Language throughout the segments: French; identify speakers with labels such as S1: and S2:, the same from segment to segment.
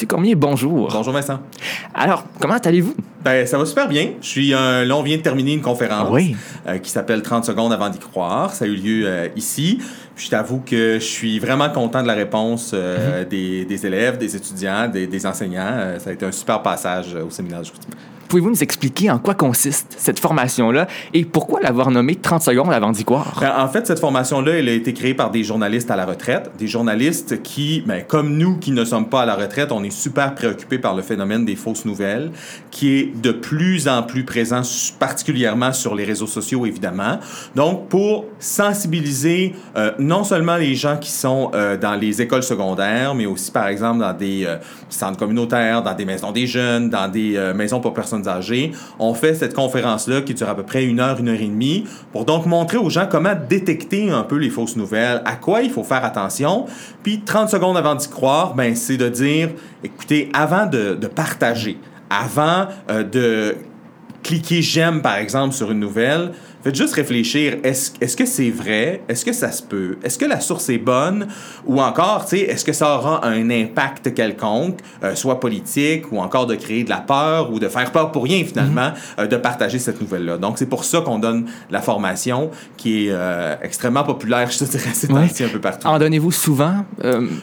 S1: Monsieur Cormier, bonjour.
S2: Bonjour Vincent.
S1: Alors, comment allez-vous?
S2: Ben, ça va super bien. Je suis un, là, on vient de terminer une conférence
S1: Oui.
S2: euh, qui s'appelle 30 secondes avant d'y croire. Ça a eu lieu euh, ici. Puis je t'avoue que je suis vraiment content de la réponse euh, des, des élèves, des étudiants, des, des enseignants. Euh, ça a été un super passage euh, au séminaire.
S1: Pouvez-vous nous expliquer en quoi consiste cette formation-là et pourquoi l'avoir nommée 30 secondes avant d'y croire?
S2: Ben, en fait, cette formation-là, elle a été créée par des journalistes à la retraite. Des journalistes qui, ben, comme nous qui ne sommes pas à la retraite, on est super préoccupés par le phénomène des fausses nouvelles, qui est de plus en plus présent, particulièrement sur les réseaux sociaux, évidemment. Donc, pour sensibiliser euh, non seulement les gens qui sont euh, dans les écoles secondaires, mais aussi, par exemple, dans des euh, centres communautaires, dans des maisons des jeunes, dans des maisons pour personnes on fait cette conférence-là qui dure à peu près une heure, une heure et demie, pour donc montrer aux gens comment détecter un peu les fausses nouvelles, à quoi il faut faire attention. Puis 30 secondes avant d'y croire, ben, c'est de dire, écoutez, avant de, de partager, avant euh, de cliquer j'aime, par exemple, sur une nouvelle, faites juste réfléchir, est-ce est-ce que c'est vrai? Est-ce que ça se peut? Est-ce que la source est bonne? Ou encore, tu sais, est-ce que ça aura un impact quelconque, euh, soit politique, ou encore de créer de la peur, ou de faire peur pour rien, finalement, euh, de partager cette nouvelle-là. Donc, c'est pour ça qu'on donne la formation, qui est euh, extrêmement populaire, je te dirais, ces
S1: Ouais.
S2: un peu partout.
S1: En donnez-vous souvent?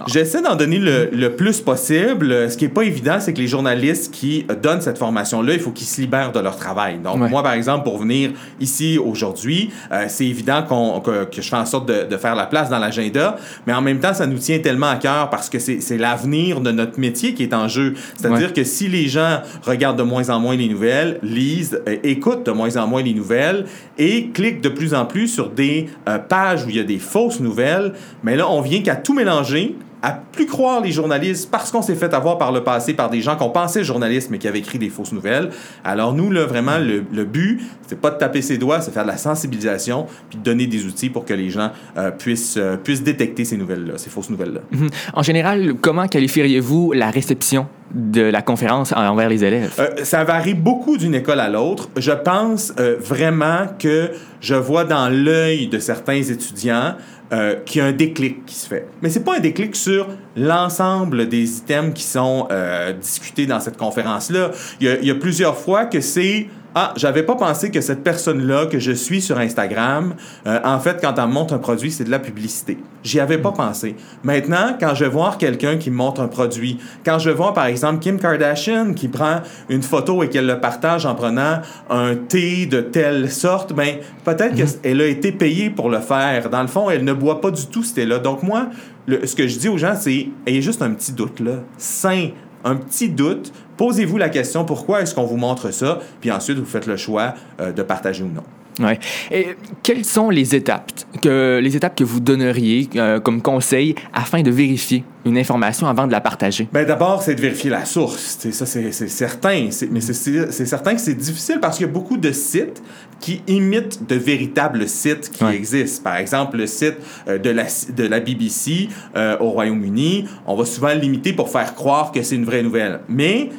S2: J'essaie d'en donner le, le plus possible. Ce qui est pas évident, c'est que les journalistes qui donnent cette formation-là, il faut qu'ils se libèrent de leur travail. Donc,
S1: Ouais.
S2: moi, par exemple, pour venir ici aujourd'hui, euh, c'est évident qu'on, que, que je fais en sorte de, de faire la place dans l'agenda, mais en même temps, ça nous tient tellement à cœur parce que c'est, c'est l'avenir de notre métier qui est en jeu. C'est-à-dire
S1: Ouais.
S2: que si les gens regardent de moins en moins les nouvelles, lisent, euh, écoutent de moins en moins les nouvelles et cliquent de plus en plus sur des euh, pages où il y a des fausses nouvelles, mais là, on vient qu'à tout mélanger à plus croire les journalistes parce qu'on s'est fait avoir par le passé par des gens qu'on pensait journalistes mais qui avaient écrit des fausses nouvelles. Alors nous, là, vraiment, le, le but, c'est pas de taper ses doigts, c'est faire de la sensibilisation puis de donner des outils pour que les gens euh, puissent, euh, puissent détecter ces nouvelles-là, ces fausses nouvelles-là.
S1: mhm. En général, comment qualifieriez-vous la réception de la conférence envers les élèves?
S2: Euh, ça varie beaucoup d'une école à l'autre. Je pense vraiment que je vois dans l'œil de certains étudiants euh, qu'il y a un déclic qui se fait. Mais c'est pas un déclic sur l'ensemble des items qui sont euh, discutés dans cette conférence-là. Il y, y a plusieurs fois que c'est ah, j'avais pas pensé que cette personne-là que je suis sur Instagram, euh, en fait, quand elle me montre un produit, c'est de la publicité. J'y avais pas pensé. Maintenant, quand je vais voir quelqu'un qui me montre un produit, quand je vois par exemple Kim Kardashian qui prend une photo et qu'elle le partage en prenant un thé de telle sorte, ben peut-être qu'elle a été payée pour le faire. Dans le fond, elle ne boit pas du tout ce thé-là. Donc moi, le- ce que je dis aux gens, c'est ayez juste un petit doute là, sain un petit doute, posez-vous la question pourquoi est-ce qu'on vous montre ça, puis ensuite vous faites le choix euh, de partager ou non.
S1: Ouais. Et quelles sont les étapes que, les étapes que vous donneriez euh, comme conseil afin de vérifier une information avant de la partager?
S2: Ben d'abord, c'est de vérifier la source. C'est ça, c'est certain. Mais c'est- certain que c'est difficile parce qu'il y a beaucoup de sites qui imitent de véritables sites qui
S1: Ouais.
S2: existent. Par exemple, le site euh, de, la, de la BBC euh, au Royaume-Uni, on va souvent le limiter pour faire croire que c'est une vraie nouvelle. Mais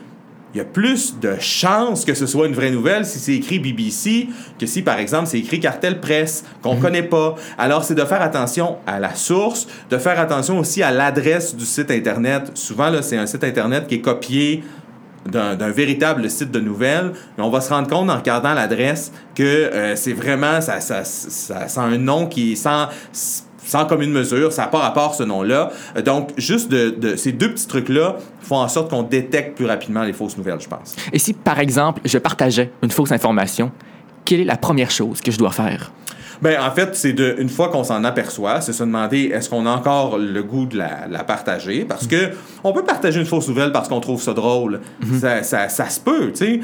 S2: il y a plus de chances que ce soit une vraie nouvelle si c'est écrit BBC que si, par exemple, c'est écrit Cartel Presse, qu'on ne connaît pas. Alors, c'est de faire attention à la source, de faire attention aussi à l'adresse du site Internet. Souvent, là, c'est un site Internet qui est copié d'un véritable site de nouvelles, mais on va se rendre compte en regardant l'adresse que euh, c'est vraiment, ça, ça, ça, ça a un nom qui est sans, sans commune mesure, ça n'a pas rapport ce nom-là. Euh, Donc, juste de, de ces deux petits trucs-là font en sorte qu'on détecte plus rapidement les fausses nouvelles, je pense.
S1: Et si, par exemple, je partageais une fausse information, quelle est la première chose que je dois faire?
S2: Ben, en fait, c'est de, une fois qu'on s'en aperçoit, c'est se demander est-ce qu'on a encore le goût de la, la partager? Parce que on peut partager une fausse nouvelle parce qu'on trouve ça drôle. ça, ça, ça se peut, tu sais.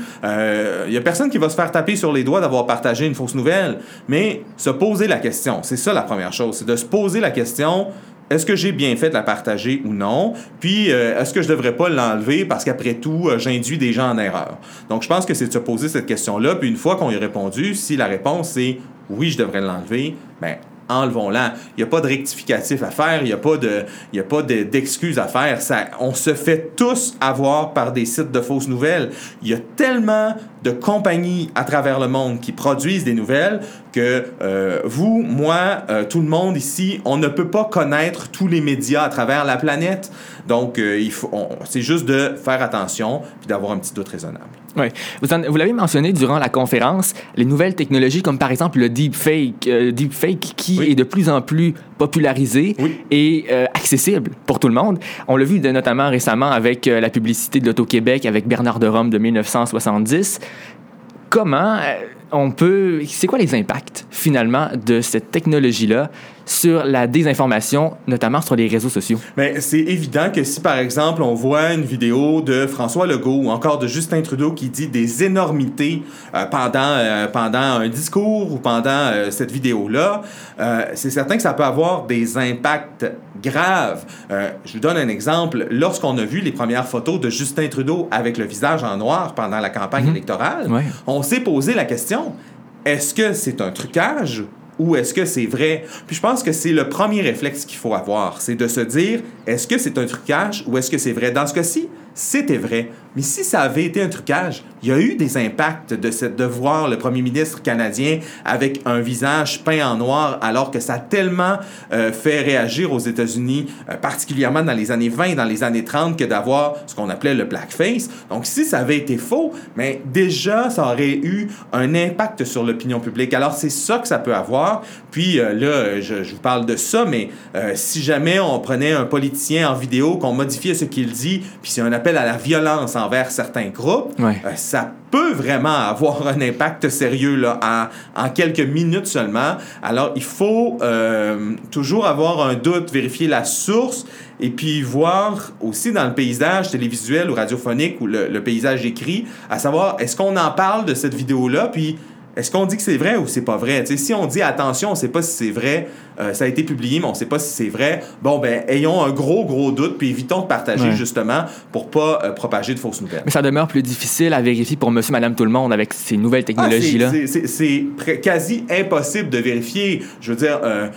S2: Il y a personne qui va se faire taper sur les doigts d'avoir partagé une fausse nouvelle. Mais se poser la question, c'est ça la première chose, c'est de se poser la question. Est-ce que j'ai bien fait de la partager ou non? Puis, euh, est-ce que je devrais pas l'enlever parce qu'après tout, euh, j'induis des gens en erreur? Donc, je pense que c'est de se poser cette question-là. Puis, une fois qu'on y a répondu, si la réponse est oui, je devrais l'enlever, ben enlevons-la. Il n'y a pas de rectificatif à faire, il n'y a pas de- a pas de- d'excuses à faire. Ça, on se fait tous avoir par des sites de fausses nouvelles. Il y a tellement de compagnies à travers le monde qui produisent des nouvelles que euh, vous, moi, euh, tout le monde ici, on ne peut pas connaître tous les médias à travers la planète. Donc, euh, c'est juste de faire attention puis d'avoir un petit doute raisonnable.
S1: Oui. Vous, l'avez mentionné durant la conférence, les nouvelles technologies comme par exemple le deepfake, euh, deepfake qui
S2: Oui.
S1: est de plus en plus popularisé
S2: Oui.
S1: et euh, accessible pour tout le monde. On l'a vu de- notamment récemment avec euh, la publicité de l'Auto-Québec avec Bernard de Rome de 1970. Comment euh, on peut... C'est quoi les impacts finalement de cette technologie-là sur la désinformation, notamment sur les réseaux sociaux?
S2: Mais c'est évident que si, par exemple, on voit une vidéo de François Legault ou encore de Justin Trudeau qui dit des énormités euh, pendant, euh, pendant un discours ou pendant euh, cette vidéo-là, c'est certain que ça peut avoir des impacts graves. Je vous donne un exemple. Lorsqu'on a vu les premières photos de Justin Trudeau avec le visage en noir pendant la campagne électorale,
S1: Ouais.
S2: on s'est posé la question, est-ce que c'est un trucage ou est-ce que c'est vrai? Puis je pense que c'est le premier réflexe qu'il faut avoir, c'est de se dire, est-ce que c'est un trucage ou est-ce que c'est vrai? Dans ce cas-ci, c'était vrai. Mais si ça avait été un trucage, il y a eu des impacts de, cette, de voir le premier ministre canadien avec un visage peint en noir alors que ça a tellement euh, fait réagir aux États-Unis, euh, particulièrement dans les années 20 et dans les années 30, que d'avoir ce qu'on appelait le blackface. Donc si ça avait été faux, mais déjà, ça aurait eu un impact sur l'opinion publique. Alors c'est ça que ça peut avoir. Puis euh, là, je, je vous parle de ça, mais euh, si jamais on prenait un politicien en vidéo, qu'on modifiait ce qu'il dit, puis c'est un appel à la violence envers certains groupes,
S1: Ouais.
S2: euh, ça peut vraiment avoir un impact sérieux là, en, en quelques minutes seulement. Alors, il faut euh, toujours avoir un doute, vérifier la source et puis voir aussi dans le paysage télévisuel ou radiophonique ou le, le paysage écrit, à savoir, est-ce qu'on en parle de cette vidéo-là, puis est-ce qu'on dit que c'est vrai ou c'est pas vrai? Si on dit attention, on ne sait pas si c'est vrai, euh, ça a été publié, mais on ne sait pas si c'est vrai, bon, ben, ayons un gros, gros doute, puis évitons de partager
S1: Ouais.
S2: justement pour pas euh, propager de fausses nouvelles.
S1: Mais ça demeure plus difficile à vérifier pour monsieur, madame, tout le monde avec ces nouvelles
S2: Ah,
S1: technologies-là.
S2: c'est- quasi impossible de vérifier. Je veux dire, euh,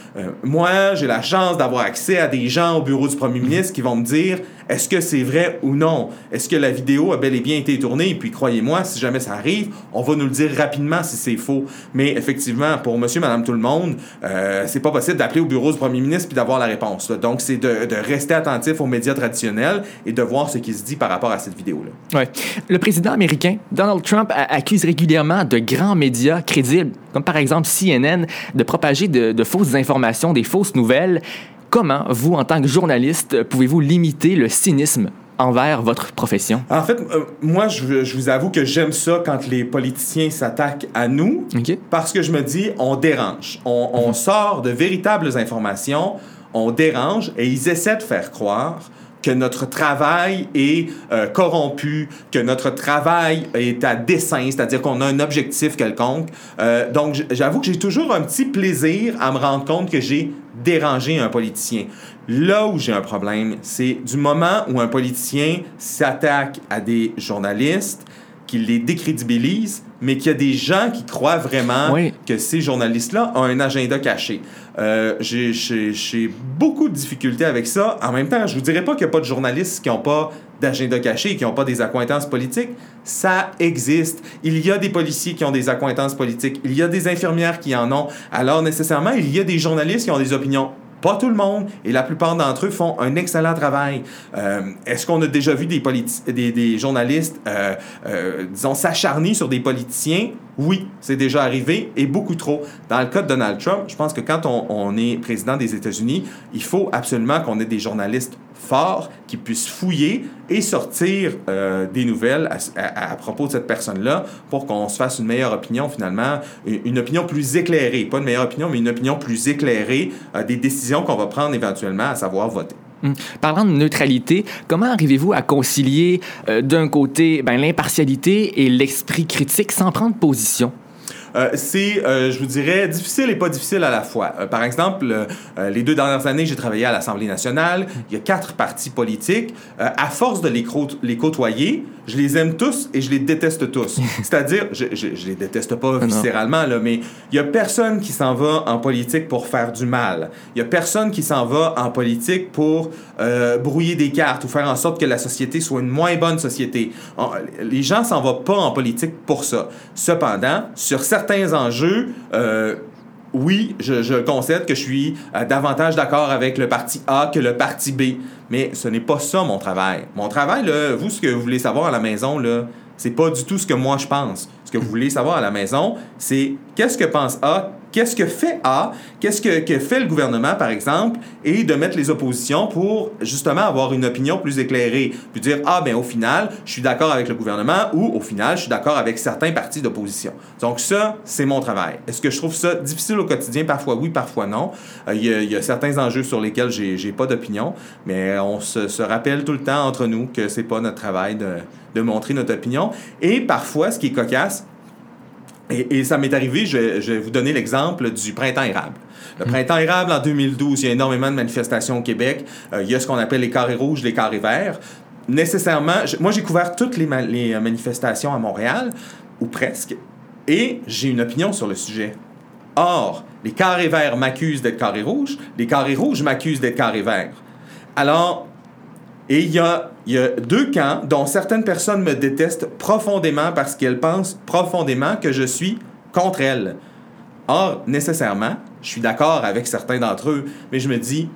S2: moi, j'ai la chance d'avoir accès à des gens au bureau du premier ministre qui vont me dire est-ce que c'est vrai ou non? Est-ce que la vidéo a bel et bien été tournée? Puis, croyez-moi, si jamais ça arrive, on va nous le dire rapidement si c'est faux. Mais effectivement, pour monsieur, madame, tout le monde, euh, c'est pas possible d'appeler au bureau du premier ministre puis d'avoir la réponse. Donc, c'est de, de rester attentif aux médias traditionnels et de voir ce qui se dit par rapport à cette vidéo-là.
S1: Ouais. Le président américain, Donald Trump, accuse régulièrement de grands médias crédibles, comme par exemple CNN, de propager de fausses informations, des fausses nouvelles. Comment, vous, en tant que journaliste, pouvez-vous limiter le cynisme envers votre profession?
S2: En fait, euh, moi, je, je vous avoue que j'aime ça quand les politiciens s'attaquent à nous.
S1: OK?
S2: Parce que je me dis, on dérange. On, on sort de véritables informations, on dérange et ils essaient de faire croire que notre travail est euh, corrompu, que notre travail est à dessein, c'est-à-dire qu'on a un objectif quelconque. Euh, donc, j'avoue que j'ai toujours un petit plaisir à me rendre compte que j'ai dérangé un politicien. Là où j'ai un problème, c'est du moment où un politicien s'attaque à des journalistes, qu'il les décrédibilise, mais qu'il y a des gens qui croient vraiment
S1: Oui.
S2: que ces journalistes-là ont un agenda caché. Euh, j'ai- beaucoup de difficultés avec ça. En même temps, je vous dirais pas qu'il n'y a pas de journalistes qui n'ont pas d'agenda caché, qui n'ont pas des accointances politiques. Ça existe. Il y a des policiers qui ont des accointances politiques. Il y a des infirmières qui en ont. Alors, nécessairement, il y a des journalistes qui ont des opinions. Pas tout le monde, et la plupart d'entre eux font un excellent travail. Euh, Est-ce qu'on a déjà vu des, des journalistes, euh, euh, disons, s'acharner sur des politiciens? Oui, c'est déjà arrivé, et beaucoup trop. Dans le cas de Donald Trump, je pense que quand on, on est président des États-Unis, il faut absolument qu'on ait des journalistes forts qui puissent fouiller et sortir euh, des nouvelles à, propos de cette personne-là pour qu'on se fasse une meilleure opinion finalement, une, une opinion plus éclairée, pas une meilleure opinion, mais une opinion plus éclairée euh, des décisions qu'on va prendre éventuellement, à savoir voter.
S1: Hum. Parlant de neutralité, comment arrivez-vous à concilier euh, d'un côté ben, l'impartialité et l'esprit critique sans prendre position?
S2: Euh, c'est, euh, je vous dirais, difficile et pas difficile à la fois. Euh, par exemple, les deux dernières années, j'ai travaillé à l'Assemblée nationale. Il y a quatre partis politiques. À force de les, côtoyer, je les aime tous et je les déteste tous. C'est-à-dire, je, je, je les déteste pas
S1: non.
S2: viscéralement, là, mais il y a personne qui s'en va en politique pour faire du mal. Il y a personne qui s'en va en politique pour brouiller des cartes ou faire en sorte que la société soit une moins bonne société. On- les gens s'en vont pas en politique pour ça. Cependant, sur certains enjeux, euh, oui, je, concède que je suis euh, davantage d'accord avec le parti A que le parti B, mais ce n'est pas ça mon travail. Mon travail, vous, ce que vous voulez savoir à la maison, là, c'est pas du tout ce que moi je pense. Ce que vous voulez savoir à la maison, c'est qu'est-ce que pense A, qu'est-ce que fait A, qu'est-ce que, fait le gouvernement, par exemple, et de mettre les oppositions pour justement avoir une opinion plus éclairée. Puis dire, ah, ben au final, je suis d'accord avec le gouvernement ou au final, je suis d'accord avec certains partis d'opposition. Donc ça, c'est mon travail. Est-ce que je trouve ça difficile au quotidien? Parfois oui, parfois non. Euh, il y, a certains enjeux sur lesquels j'ai pas d'opinion, mais on se, rappelle tout le temps entre nous que c'est pas notre travail de montrer notre opinion. Et parfois, ce qui est cocasse, et, et ça m'est arrivé, je vais, je vais, vous donner l'exemple du printemps érable. Le mmh. printemps érable, en 2012, il y a énormément de manifestations au Québec. Euh, il y a ce qu'on appelle les carrés rouges, les carrés verts. Nécessairement, je, moi j'ai couvert toutes les, ma les manifestations à Montréal, ou presque, et j'ai une opinion sur le sujet. Or, les carrés verts m'accusent d'être carrés rouges, les carrés rouges m'accusent d'être carrés verts. Alors, et il y a, deux camps dont certaines personnes me détestent profondément parce qu'elles pensent profondément que je suis contre elles. Or, nécessairement, je suis d'accord avec certains d'entre eux, mais je me dis,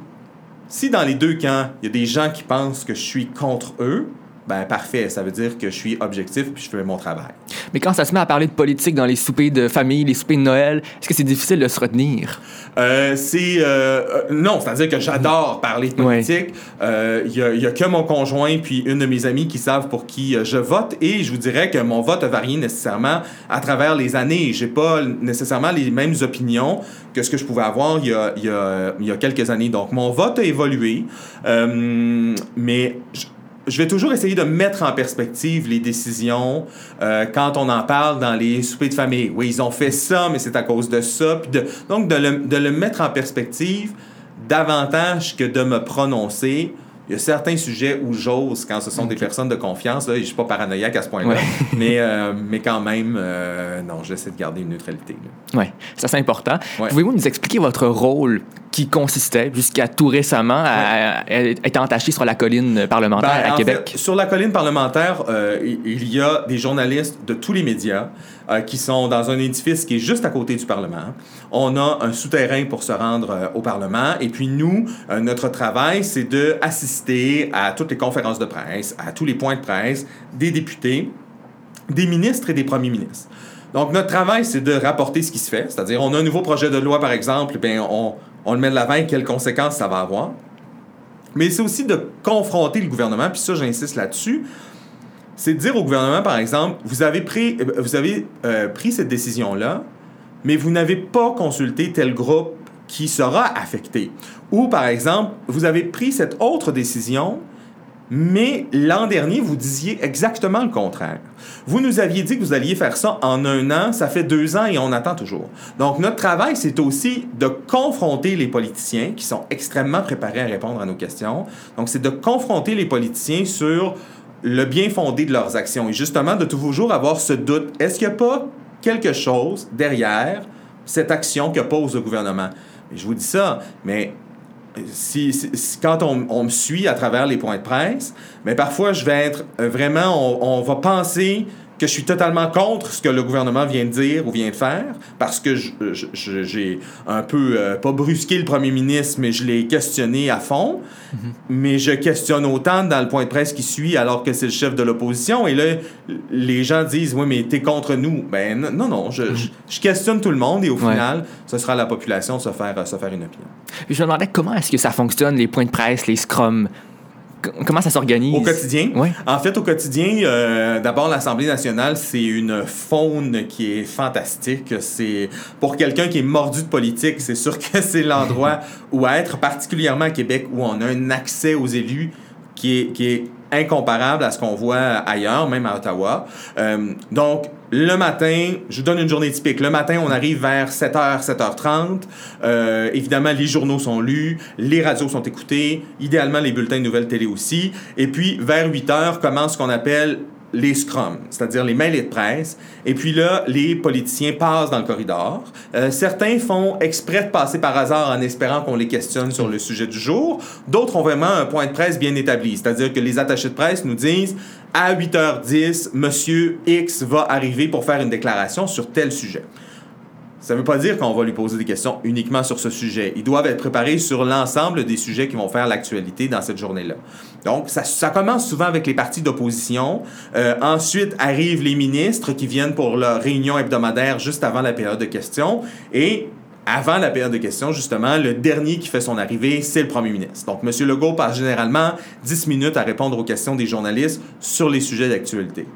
S2: si dans les deux camps, il y a des gens qui pensent que je suis contre eux, ben parfait, ça veut dire que je suis objectif puis je fais mon travail.
S1: Mais quand ça se met à parler de politique dans les soupers de famille, les soupers de Noël, est-ce que c'est difficile de se retenir?
S2: Euh, c'est euh, non, c'est-à-dire que j'adore parler de politique. Il ouais. euh, y, a, a que mon conjoint puis une de mes amies qui savent pour qui je vote et je vous dirais que mon vote a varié nécessairement à travers les années. J'ai pas nécessairement les mêmes opinions que ce que je pouvais avoir il y a, y a, y a quelques années. Donc mon vote a évolué, euh, mais je, je vais toujours essayer de mettre en perspective les décisions euh, quand on en parle dans les soupers de famille. Oui, ils ont fait ça, mais c'est à cause de ça. Puis de, donc, de le, de le mettre en perspective davantage que de me prononcer il y a certains sujets où j'ose quand ce sont okay. des personnes de confiance. Là, je ne suis pas paranoïaque à ce point-là, ouais. mais, euh, mais quand même, euh, non, j'essaie de garder une neutralité.
S1: Oui, ça c'est important. Ouais. Pouvez-vous nous expliquer votre rôle qui consistait jusqu'à tout récemment à, ouais. à, être entaché sur la colline parlementaire ben, à Québec?
S2: Fait, sur la colline parlementaire, euh, il y a des journalistes de tous les médias euh, qui sont dans un édifice qui est juste à côté du Parlement. On a un souterrain pour se rendre euh, au Parlement. Et puis nous, euh, notre travail, c'est de assister à toutes les conférences de presse, à tous les points de presse des députés, des ministres et des premiers ministres. Donc, notre travail, c'est de rapporter ce qui se fait. C'est-à-dire, on a un nouveau projet de loi, par exemple, bien, on, on le met de l'avant et quelles conséquences ça va avoir. Mais c'est aussi de confronter le gouvernement, puis ça, j'insiste là-dessus, c'est de dire au gouvernement, par exemple, vous avez pris, vous avez, euh, pris cette décision-là, mais vous n'avez pas consulté tel groupe qui sera affecté. Ou, par exemple, vous avez pris cette autre décision, mais l'an dernier, vous disiez exactement le contraire. Vous nous aviez dit que vous alliez faire ça en un an, ça fait deux ans et on attend toujours. Donc, notre travail, c'est aussi de confronter les politiciens qui sont extrêmement préparés à répondre à nos questions. Donc, c'est de confronter les politiciens sur le bien fondé de leurs actions et justement de toujours avoir ce doute. Est-ce qu'il n'y a pas quelque chose derrière cette action que pose le gouvernement? Je vous dis ça, mais si, quand on, me suit à travers les points de presse, mais parfois je vais être vraiment, on, on va penser que je suis totalement contre ce que le gouvernement vient de dire ou vient de faire, parce que j'ai un peu, euh, pas brusqué le premier ministre, mais je l'ai questionné à fond. Mm -hmm. Mais je questionne autant dans le point de presse qui suit, alors que c'est le chef de l'opposition. Et là, les gens disent, oui, mais t'es contre nous. Ben non, non, je, mm -hmm. je, je, questionne tout le monde et au ouais. final, ce sera à la population de se faire, se faire une opinion.
S1: je me demandais comment est-ce que ça fonctionne, les points de presse, les scrums comment ça s'organise?
S2: Au quotidien?
S1: Oui.
S2: En fait, au quotidien, euh, d'abord, l'Assemblée nationale, c'est une faune qui est fantastique. C'est Pour quelqu'un qui est mordu de politique, c'est sûr que c'est l'endroit où être, particulièrement à Québec, où on a un accès aux élus qui est, qui est incomparable à ce qu'on voit ailleurs, même à Ottawa. Euh, donc, le matin, je vous donne une journée typique. Le matin, on arrive vers 7h, 7h30. Euh, évidemment, les journaux sont lus, les radios sont écoutées, idéalement les bulletins de nouvelles télé aussi. Et puis, vers 8h, commence ce qu'on appelle les scrums, c'est-à-dire les mails de presse. Et puis là, les politiciens passent dans le corridor. Euh, certains font exprès de passer par hasard en espérant qu'on les questionne sur le sujet du jour. D'autres ont vraiment un point de presse bien établi, c'est-à-dire que les attachés de presse nous disent à 8h10, Monsieur X va arriver pour faire une déclaration sur tel sujet. Ça ne veut pas dire qu'on va lui poser des questions uniquement sur ce sujet. Ils doivent être préparés sur l'ensemble des sujets qui vont faire l'actualité dans cette journée-là. Donc, ça, commence souvent avec les partis d'opposition. Euh, ensuite, arrivent les ministres qui viennent pour leur réunion hebdomadaire juste avant la période de questions. Et avant la période de questions, justement, le dernier qui fait son arrivée, c'est le premier ministre. Donc, M. Legault passe généralement 10 minutes à répondre aux questions des journalistes sur les sujets d'actualité.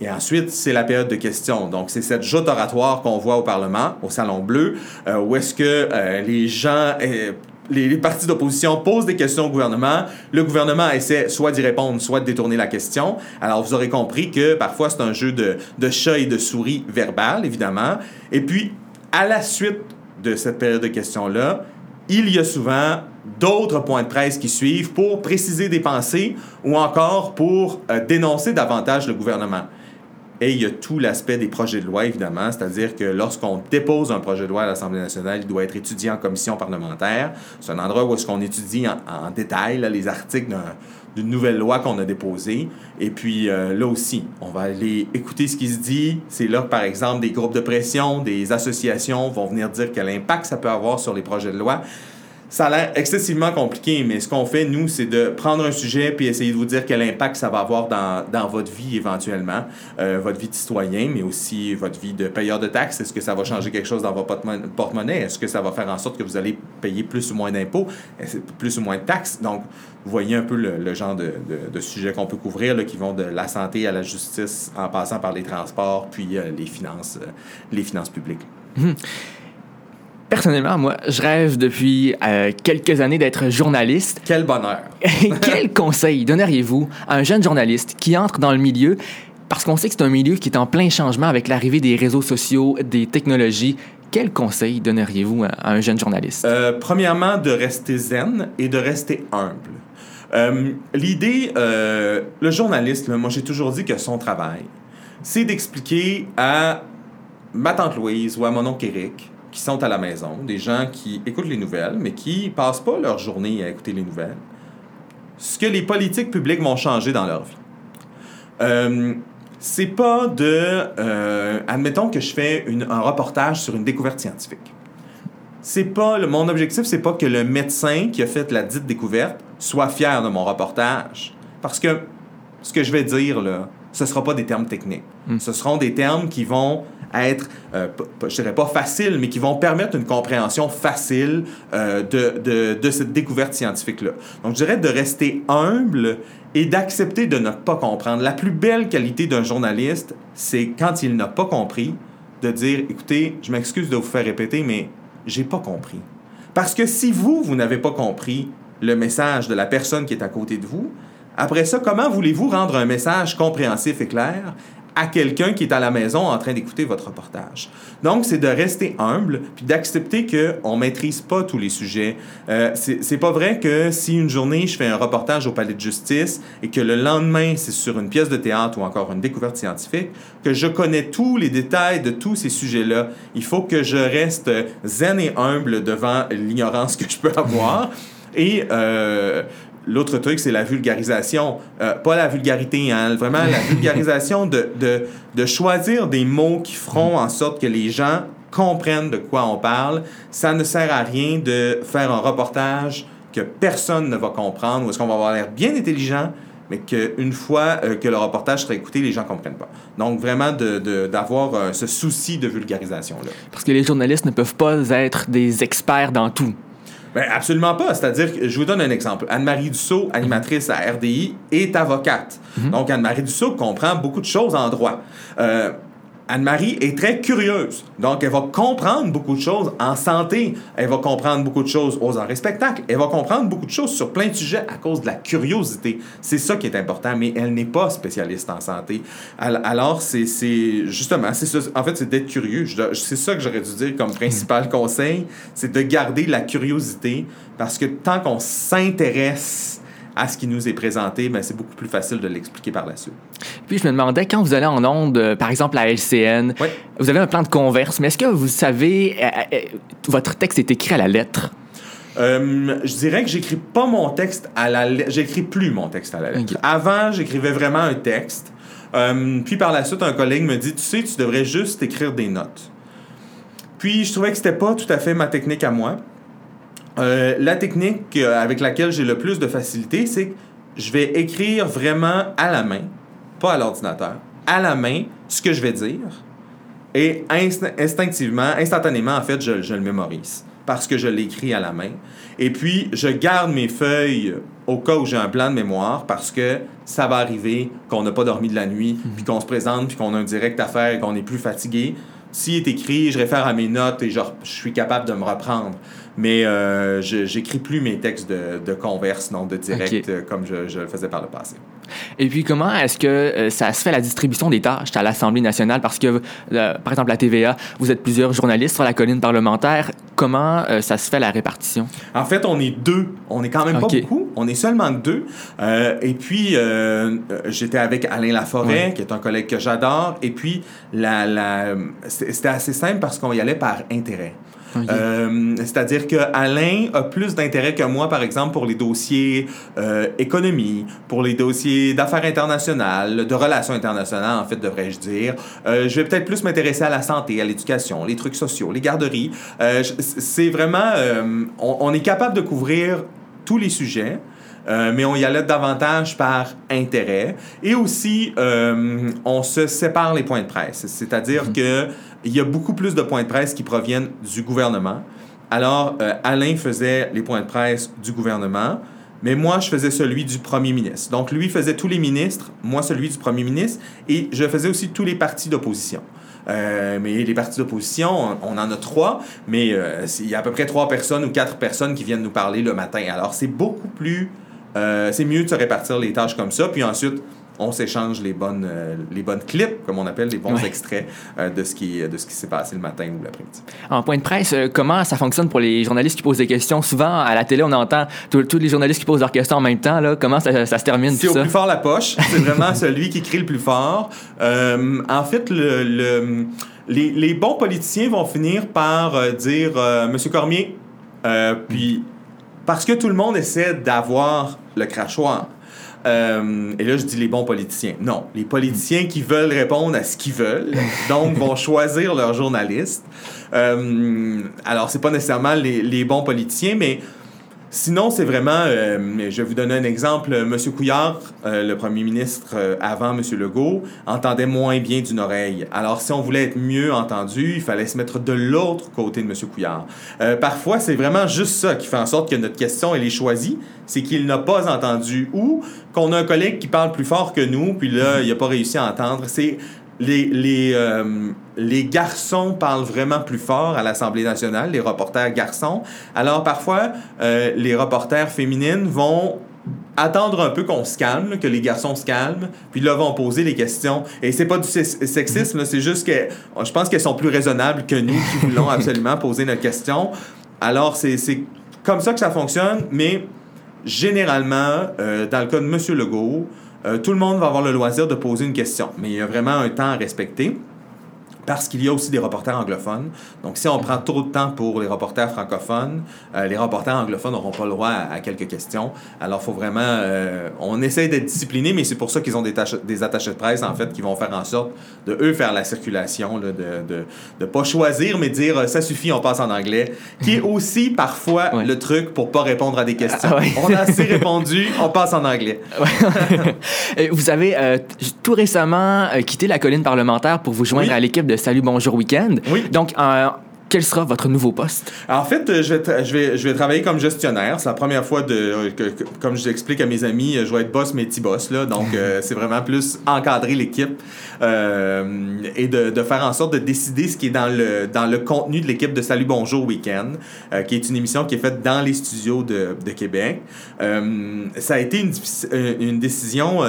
S2: Et ensuite, c'est la période de questions. Donc, c'est cette joute oratoire qu'on voit au Parlement, au Salon Bleu, euh, où est-ce que euh, les gens, euh, les, partis d'opposition posent des questions au gouvernement. Le gouvernement essaie soit d'y répondre, soit de détourner la question. Alors, vous aurez compris que parfois, c'est un jeu de, de chat et de souris verbal, évidemment. Et puis, à la suite de cette période de questions-là, il y a souvent d'autres points de presse qui suivent pour préciser des pensées ou encore pour dénoncer davantage le gouvernement. Et il y a tout l'aspect des projets de loi, évidemment, c'est-à-dire que lorsqu'on dépose un projet de loi à l'Assemblée nationale, il doit être étudié en commission parlementaire. C'est un endroit où est-ce qu'on étudie en, détail les articles d'une nouvelle loi qu'on a déposée. Et puis euh, là aussi, on va aller écouter ce qui se dit. C'est là que, par exemple, des groupes de pression, des associations vont venir dire quel impact ça peut avoir sur les projets de loi ça a l'air excessivement compliqué, mais ce qu'on fait, nous, c'est de prendre un sujet puis essayer de vous dire quel impact ça va avoir dans, dans votre vie éventuellement, euh, votre vie de citoyen, mais aussi votre vie de payeur de taxes. Est-ce que ça va changer quelque chose dans votre porte-monnaie? Est-ce que ça va faire en sorte que vous allez payer plus ou moins d'impôts, plus ou moins de taxes? Donc, vous voyez un peu le, genre de, de, sujets qu'on peut couvrir, là, qui vont de la santé à la justice, en passant par les transports, puis euh, les finances, euh, les finances publiques.
S1: Hum. Personnellement, moi, je rêve depuis euh, quelques années d'être journaliste.
S2: Quel bonheur!
S1: Quel conseil donneriez-vous à un jeune journaliste qui entre dans le milieu? Parce qu'on sait que c'est un milieu qui est en plein changement avec l'arrivée des réseaux sociaux, des technologies. Quel conseil donneriez-vous à un jeune journaliste?
S2: Euh, premièrement, de rester zen et de rester humble. Euh, l'idée, le journaliste, moi j'ai toujours dit que son travail, c'est d'expliquer à ma tante Louise ou à mon oncle Eric qui sont à la maison, des gens qui écoutent les nouvelles, mais qui passent pas leur journée à écouter les nouvelles, ce que les politiques publiques vont changer dans leur vie. Euh, c'est pas de. Euh, admettons que je fais un reportage sur une découverte scientifique. C'est pas. Mon objectif, c'est pas que le médecin qui a fait la dite découverte soit fier de mon reportage. Parce que ce que je vais dire, là, ce ne sera pas des termes techniques. Hmm. Ce seront des termes qui vont être, euh, je dirais pas faciles, mais qui vont permettre une compréhension facile euh, de, de, de, cette découverte scientifique-là. Donc, je dirais de rester humble et d'accepter de ne pas comprendre. La plus belle qualité d'un journaliste, c'est quand il n'a pas compris, de dire, écoutez, je m'excuse de vous faire répéter, mais j'ai pas compris. Parce que si vous, vous n'avez pas compris le message de la personne qui est à côté de vous, après ça, comment voulez-vous rendre un message compréhensif et clair à quelqu'un qui est à la maison en train d'écouter votre reportage? Donc, c'est de rester humble puis d'accepter qu'on ne maîtrise pas tous les sujets. Euh, c'est pas vrai que si une journée, je fais un reportage au palais de justice et que le lendemain, c'est sur une pièce de théâtre ou encore une découverte scientifique, que je connais tous les détails de tous ces sujets-là. Il faut que je reste zen et humble devant l'ignorance que je peux avoir. Et euh, L'autre truc, c'est la vulgarisation. Euh, pas la vulgarité, hein, vraiment la vulgarisation de, de, de, choisir des mots qui feront en sorte que les gens comprennent de quoi on parle. Ça ne sert à rien de faire un reportage que personne ne va comprendre ou est-ce qu'on va avoir l'air bien intelligent, mais qu'une fois euh, que le reportage sera écouté, les gens ne comprennent pas. Donc, vraiment, d'avoir de, euh, ce souci de vulgarisation-là.
S1: Parce que les journalistes ne peuvent pas être des experts dans tout.
S2: Ben absolument pas. C'est-à-dire que je vous donne un exemple. Anne-Marie Dussault, animatrice à RDI, est avocate. Mhm. Donc, Anne-Marie Dussault comprend beaucoup de choses en droit. Euh, Anne-Marie est très curieuse. Donc, elle va comprendre beaucoup de choses en santé. Elle va comprendre beaucoup de choses aux arts et spectacles. Elle va comprendre beaucoup de choses sur plein de sujets à cause de la curiosité. C'est ça qui est important, mais elle n'est pas spécialiste en santé. Alors, c'est justement, c'est en fait, c'est d'être curieux. C'est ça que j'aurais dû dire comme principal conseil, c'est de garder la curiosité parce que tant qu'on s'intéresse à ce qui nous est présenté, ben, c'est beaucoup plus facile de l'expliquer par la suite.
S1: Puis je me demandais, quand vous allez en onde, euh, par exemple à LCN, vous avez un plan de converse, mais est-ce que vous savez, euh, euh, votre texte est écrit à la lettre?
S2: je dirais que j'écris pas mon texte à la lettre. J'écris plus mon texte à la lettre. Avant, j'écrivais vraiment un texte. puis par la suite, un collègue me dit Tu sais, tu devrais juste écrire des notes. Puis je trouvais que c'était pas tout à fait ma technique à moi. Euh, la technique euh, avec laquelle j'ai le plus de facilité, c'est que je vais écrire vraiment à la main, pas à l'ordinateur, à la main ce que je vais dire. Et inst- instinctivement, instantanément, en fait, je, je le mémorise parce que je l'écris à la main. Et puis, je garde mes feuilles au cas où j'ai un plan de mémoire parce que ça va arriver qu'on n'a pas dormi de la nuit, puis qu'on se présente, puis qu'on a un direct à faire et qu'on est plus fatigué. S'il est écrit, je réfère à mes notes et je, je suis capable de me reprendre. Mais euh, je j'écris plus mes textes de, de converse, non de direct, euh, comme je, je le faisais par le passé.
S1: Et puis, comment est-ce que euh, ça se fait la distribution des tâches? À l'Assemblée nationale? Parce que, euh, par exemple, à TVA, vous êtes plusieurs journalistes sur la colline parlementaire. Comment ça se fait la répartition?
S2: En fait, on est deux. On est quand même pas beaucoup. On est seulement deux. Et puis, j'étais avec Alain Laforêt, qui est un collègue que j'adore. Et puis, la, la, c'était assez simple parce qu'on y allait par intérêt. Euh, C'est-à-dire que Alain a plus d'intérêt que moi, par exemple, pour les dossiers euh, économie, pour les dossiers d'affaires internationales, de relations internationales, en fait, devrais-je dire. Euh, je vais peut-être plus m'intéresser à la santé, à l'éducation, les trucs sociaux, les garderies. C'est vraiment... on, on est capable de couvrir tous les sujets. Euh, mais on y allait davantage par intérêt. Et aussi, euh, on se sépare les points de presse. C'est-à-dire que il y a beaucoup plus de points de presse qui proviennent du gouvernement. Alors, euh, Alain faisait les points de presse du gouvernement, mais moi, je faisais celui du premier ministre. Donc, lui faisait tous les ministres, moi, celui du premier ministre, et je faisais aussi tous les partis d'opposition. Euh, mais les partis d'opposition, on, en a trois, mais euh, il y a à peu près trois personnes ou quatre personnes qui viennent nous parler le matin. Alors, c'est beaucoup plus... c'est mieux de se répartir les tâches comme ça, puis ensuite, on s'échange les bonnes, euh, les bonnes clips, comme on appelle, les bons
S1: Ouais.
S2: extraits euh, de ce qui, de ce qui s'est passé le matin ou l'après-midi.
S1: En point de presse, euh, comment ça fonctionne pour les journalistes qui posent des questions? Souvent, à la télé, on entend tous les journalistes qui posent leurs questions en même temps. Là. Comment ça, ça se termine,
S2: C'est au
S1: ça?
S2: plus fort la poche. C'est vraiment celui qui crie le plus fort. Euh, en fait, le, le- les, les bons politiciens vont finir par euh, dire euh, Monsieur Cormier, euh, puis parce que tout le monde essaie d'avoir le crachoir. Euh, et là, je dis les bons politiciens. Non, les politiciens qui veulent répondre à ce qu'ils veulent, donc vont choisir leur journaliste. Euh, alors, c'est pas nécessairement les, les bons politiciens, mais Sinon, c'est vraiment, euh, je vais vous donner un exemple. Monsieur Couillard, euh, le premier ministre euh, avant Monsieur Legault, entendait moins bien d'une oreille. Alors, si on voulait être mieux entendu, il fallait se mettre de l'autre côté de Monsieur Couillard. Euh, parfois, c'est vraiment juste ça qui fait en sorte que notre question, elle est choisie, c'est qu'il n'a pas entendu ou qu'on a un collègue qui parle plus fort que nous, puis là, il n'a pas réussi à entendre. C'est les, les, euh, les garçons parlent vraiment plus fort à l'Assemblée nationale, les reporters garçons. Alors parfois, euh, les reporters féminines vont attendre un peu qu'on se calme, là, que les garçons se calment, puis là vont poser les questions. Et c'est pas du sex- sexisme, c'est juste que je pense qu'elles sont plus raisonnables que nous qui voulons absolument poser notre question. Alors c'est c'est comme ça que ça fonctionne, mais généralement, euh, dans le cas de M. Legault, tout le monde va avoir le loisir de poser une question, mais il y a vraiment un temps à respecter. Parce qu'il y a aussi des reporters anglophones. Donc, si on prend trop de temps pour les reporters francophones, euh, les reporters anglophones n'auront pas le droit à, à quelques questions. Alors, il faut vraiment... euh, on essaie d'être discipliné, mais c'est pour ça qu'ils ont des, des attachés de presse, en fait, qui vont faire en sorte de, eux, faire la circulation, là, de ne de, pas choisir, mais dire euh, « ça suffit, on passe en anglais », qui est aussi, parfois,
S1: Ouais.
S2: le truc pour pas répondre à des questions.
S1: Ah, ouais.
S2: On a assez répondu, on passe en anglais.
S1: Vous avez tout récemment quitté la colline parlementaire pour vous joindre
S2: Oui.
S1: à l'équipe de Salut Bonjour Week-end.
S2: Oui.
S1: Donc, euh, quel sera votre nouveau poste?
S2: En fait, euh, je vais, tra- je, vais, je vais travailler comme gestionnaire. C'est la première fois, de, euh, que, que- comme je l'explique à mes amis, euh, je vais être boss, mais petit boss. Là, donc, euh, c'est vraiment plus encadrer l'équipe euh, et de, de faire en sorte de décider ce qui est dans le, dans le contenu de l'équipe de Salut Bonjour Week-end, euh, qui est une émission qui est faite dans les studios de, de Québec. Ça a été une, décision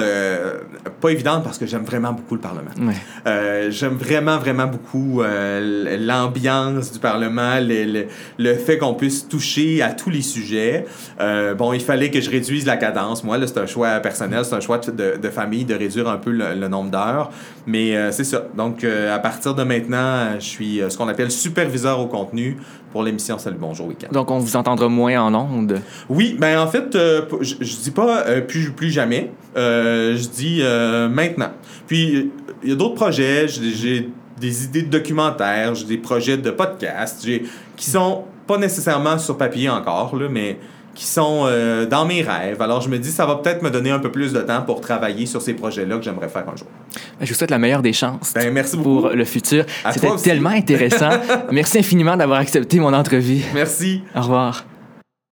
S2: pas évidente parce que j'aime vraiment beaucoup le Parlement.
S1: Ouais.
S2: J'aime vraiment, vraiment beaucoup l'ambiance du Parlement, le, le, le fait qu'on puisse toucher à tous les sujets. Euh, bon, il fallait que je réduise la cadence. Moi, là, c'est un choix personnel, c'est un choix de, de famille de réduire un peu le, le nombre d'heures. Mais euh, c'est ça. Donc, euh, à partir de maintenant, je suis ce qu'on appelle superviseur au contenu pour l'émission Salut Bonjour Week-end.
S1: Donc, on vous entendra moins en ondes.
S2: Oui, ben en fait, euh, je, je dis pas euh, plus, plus jamais. Euh, je dis maintenant. Puis, il y a d'autres projets. J'ai des idées de documentaires, j'ai des projets de podcasts, j'ai qui sont pas nécessairement sur papier encore, là, mais qui sont euh, dans mes rêves. Alors je me dis, ça va peut-être me donner un peu plus de temps pour travailler sur ces projets-là que j'aimerais faire un jour.
S1: Je vous souhaite la meilleure des chances
S2: Ben, merci beaucoup.
S1: pour le futur. C'était tellement intéressant. Merci infiniment d'avoir accepté mon entrevue.
S2: Merci.
S1: Au revoir.